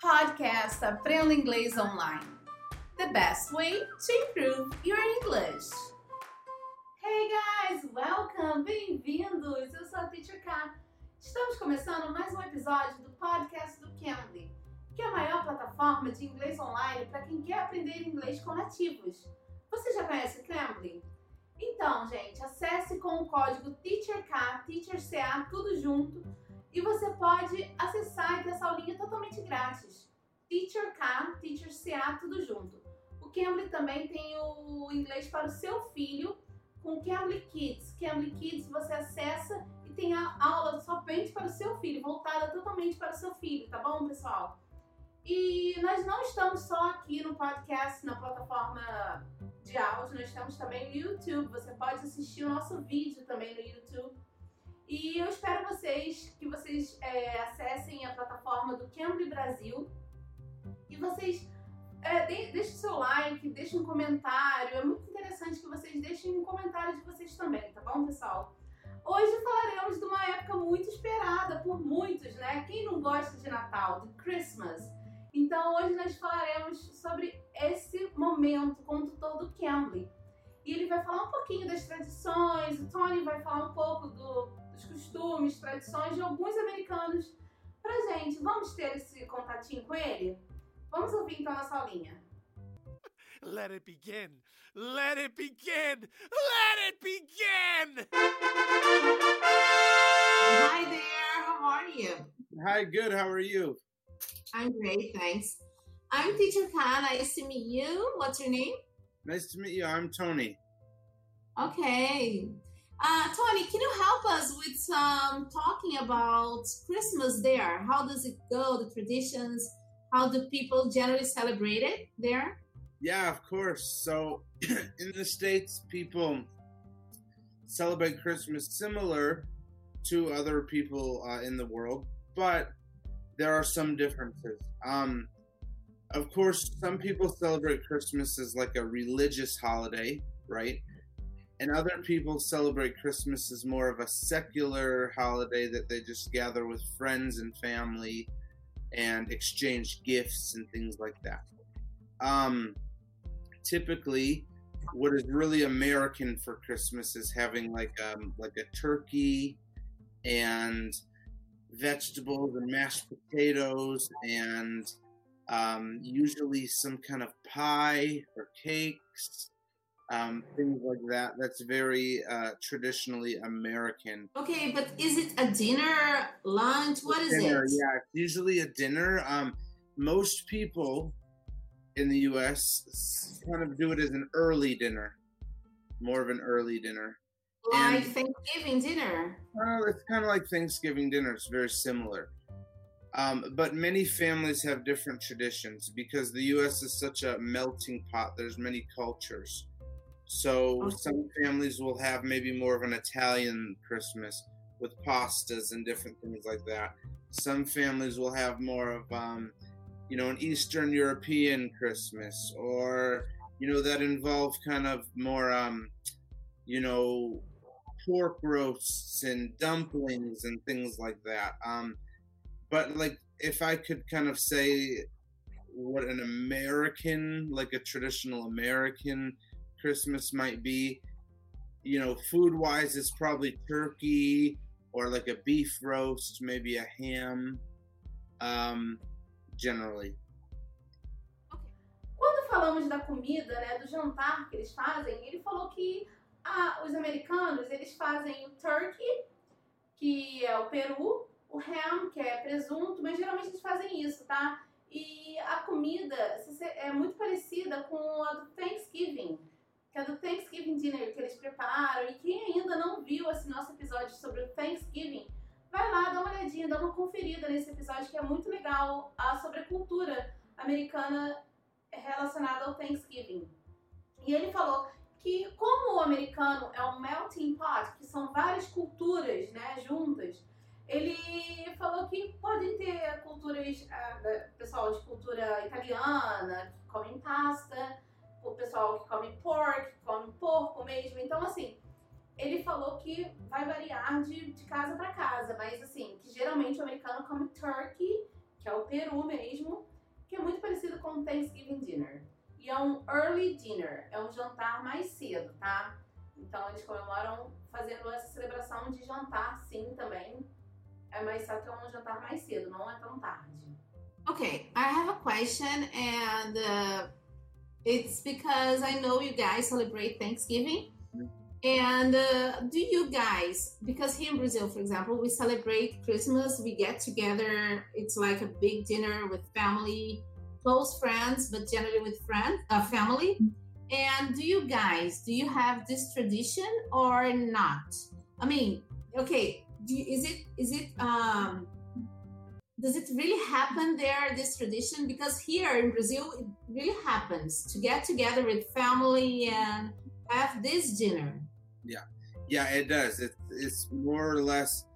Podcast Aprenda Inglês Online. The best way to improve your English. Hey guys, welcome, bem-vindos. Eu sou a Teacher K. Estamos começando mais um episódio do podcast do Cambly, que é a maior plataforma de inglês online para quem quer aprender inglês com nativos. Você já conhece o Cambly? Então, gente, acesse com o código TEACHERK, TEACHERCA, tudo junto e você pode acessar e ter essa aulinha totalmente grátis. Teacher K, Teacher CA, tudo junto. O Cambly também tem o inglês para o seu filho com Cambly Kids. Cambly Kids você acessa e tem a aula somente para o seu filho, voltada totalmente para o seu filho, tá bom, pessoal? E nós não estamos só aqui no podcast, na plataforma de áudio, nós estamos também no YouTube. Você pode assistir o nosso vídeo também no YouTube e eu espero vocês que vocês é, acessem a plataforma do Cambly Brasil e vocês é, de, deixem seu like, deixem um comentário. É muito interessante que vocês deixem um comentário de vocês também, tá bom, pessoal? Hoje falaremos de uma época muito esperada por muitos, né? Quem não gosta de Natal, de Christmas? Então hoje nós falaremos sobre esse momento com o tutor do Cambly. E ele vai falar um pouquinho das tradições, o Tony vai falar um pouco do, dos costumes, tradições de alguns americanos pra gente. Vamos ter esse contatinho com ele? Vamos ouvir então nossa aulinha. Let it begin! Let it begin! Let it begin! Hi there, how are you? Hi, good. How are you? I'm great, thanks. I'm Teacher Khan. Nice to meet you. What's your name? Nice to meet you. I'm Tony. Okay. Uh, Tony, can you help us with some talking about Christmas there? How does it go, the traditions? How do people generally celebrate it there? Yeah, of course. So, in the States, people celebrate Christmas similar to other people uh, in the world, but there are some differences. Um, of course, some people celebrate Christmas as like a religious holiday, right? And other people celebrate Christmas as more of a secular holiday that they just gather with friends and family and exchange gifts and things like that. Um, typically, what is really American for Christmas is having like um, like a turkey and vegetables and mashed potatoes and um, usually some kind of pie or cakes um, things like that. That's very uh, traditionally American. Okay, but is it a dinner, lunch? What is dinner, it? Yeah, it's usually a dinner. Um, most people in the U.S. kind of do it as an early dinner, more of an early dinner. Like and, Thanksgiving dinner. Well, it's kind of like Thanksgiving dinner. It's very similar. Um, but many families have different traditions because the U.S. is such a melting pot. There's many cultures. So okay. some families will have maybe more of an Italian Christmas with pastas and different things like that. Some families will have more of, um, you know, an Eastern European Christmas, or you know that involve kind of more, um, you know, pork roasts and dumplings and things like that. Um, but like, if I could kind of say what an American, like a traditional American Christmas might be. You know, food wise, it's probably turkey or like a beef roast, maybe a ham, um, generally. Quando falamos da comida, né, do jantar que eles fazem, ele falou que ah, os americanos eles fazem o turkey, que é o peru, o ham, que é presunto, mas geralmente eles fazem isso, tá? E a comida é muito parecida com a do Thanksgiving que é do Thanksgiving Dinner que eles prepararam. E quem ainda não viu esse nosso episódio sobre o Thanksgiving, vai lá, dá uma olhadinha, dá uma conferida nesse episódio que é muito legal ah, sobre a cultura americana relacionada ao Thanksgiving. E ele falou que como o americano é um melting pot, que são várias culturas, né, juntas, ele falou que podem ter culturas, uh, pessoal de cultura italiana, que comem pasta, o pessoal que come pork, come porco mesmo. Então, assim, ele falou que vai variar de, de casa para casa, mas assim, que geralmente o americano come turkey, que é o Peru mesmo, que é muito parecido com o Thanksgiving Dinner. E é um early dinner, é um jantar mais cedo, tá? Então eles comemoram fazendo essa celebração de jantar sim também. É mais só que é um jantar mais cedo, não é tão tarde. Okay, I have a question, and uh, it's because I know you guys celebrate Thanksgiving. And uh, do you guys, because here in Brazil, for example, we celebrate Christmas, we get together, it's like a big dinner with family, close friends, but generally with friends, uh, family. And do you guys, do you have this tradition or not? I mean, okay, do you, is it is it um does it really happen there this tradition because here in brazil it really happens to get together with family and have this dinner Yeah, Yeah, it does. It's it's more or less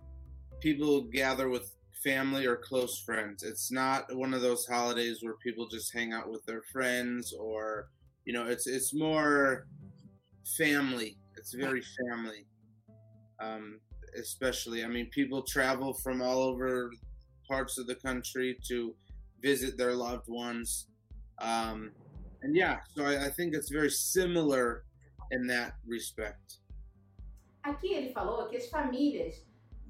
people gather with family or close friends. It's not one of those holidays where people just hang out with their friends or you know, it's it's more family. It's very family. Um, especially, I mean, people travel from all over parts of the country to visit their loved ones. Um, and yeah, so I, I think it's very similar in that respect. Aqui ele falou que as famílias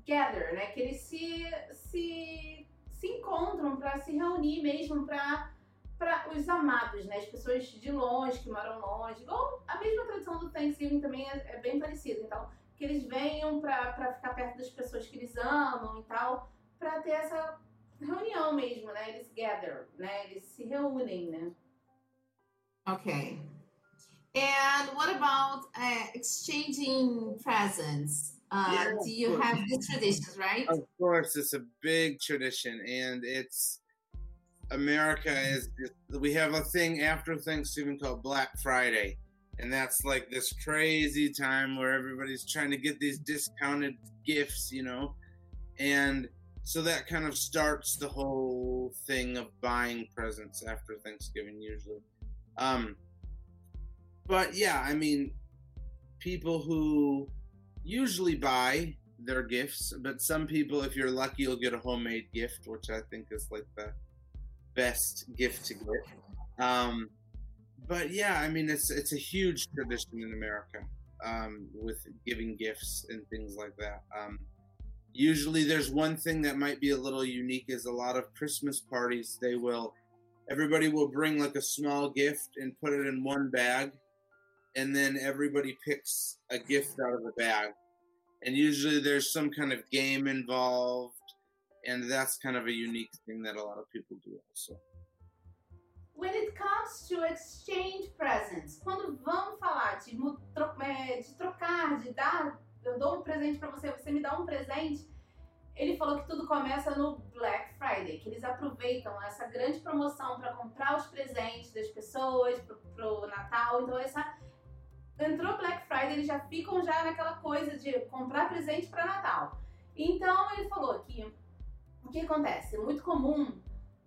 gather, né? Que eles se, se, se encontram para se reunir mesmo para para os amados, né? As pessoas de longe, que moram longe. Igual a mesma tradição do Thanksgiving também é, é bem parecida. Então, que eles venham para ficar perto das pessoas que eles amam e tal, para ter essa reunião mesmo, né? Eles gather, né? Eles se reúnem, né? okay and what about uh, exchanging presents uh, Yeah, do you have this tradition right Of course, it's a big tradition, and it's America is. We have a thing after Thanksgiving called Black Friday, and that's like this crazy time where everybody's trying to get these discounted gifts, you know, and so that kind of starts the whole thing of buying presents after Thanksgiving usually. Um, but yeah, I mean, people who usually buy their gifts, but some people, if you're lucky, you'll get a homemade gift, which I think is like the best gift to get. Um, but yeah, I mean, it's it's a huge tradition in America um, with giving gifts and things like that. Um, usually, there's one thing that might be a little unique: is a lot of Christmas parties. They will, everybody will bring like a small gift and put it in one bag, and then everybody picks a gift out of the bag and usually there's some kind of game involved and that's kind of a unique thing that a lot of people do also When it comes to exchange presents, quando vamos falar de, de trocar, de dar, eu dou um presente pra você, você me dá um presente, ele falou que tudo começa no Black Friday, que eles aproveitam essa grande promoção para comprar os presentes das pessoas pro, pro Natal. Então essa entrou Black Friday, eles já ficam já naquela coisa de comprar presente para Natal. Então ele falou que o que acontece? É muito comum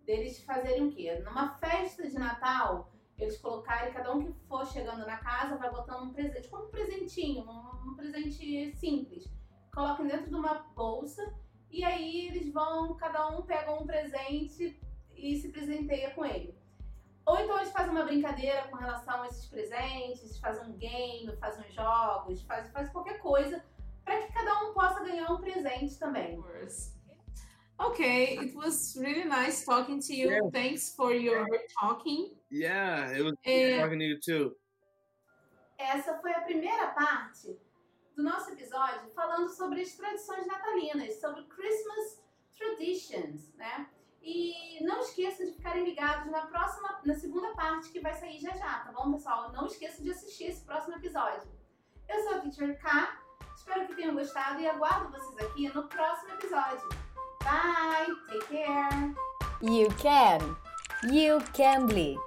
deles fazerem o quê? Numa festa de Natal, eles colocarem, cada um que for chegando na casa vai botando um presente, como um presentinho, um, um presente simples. Coloquem dentro de uma bolsa e aí eles vão, cada um pega um presente e se presenteia com ele. Ou então eles fazem uma brincadeira com relação a esses presentes, fazem um game, fazem jogos, fazem, qualquer coisa para que cada um possa ganhar um presente também. Okay, it was really nice talking to you. Yeah. Thanks for your talking. yeah it was É. talking to you too Essa foi a primeira parte do nosso episódio falando sobre as tradições natalinas, sobre Christmas traditions, né? E não esqueçam de ficarem ligados na próxima, na segunda parte que vai sair já já, tá bom, pessoal? Não esqueçam de assistir esse próximo episódio. Eu sou a Teacher K, espero que tenham gostado e aguardo vocês aqui no próximo episódio. Bye, take care! You can. You can be.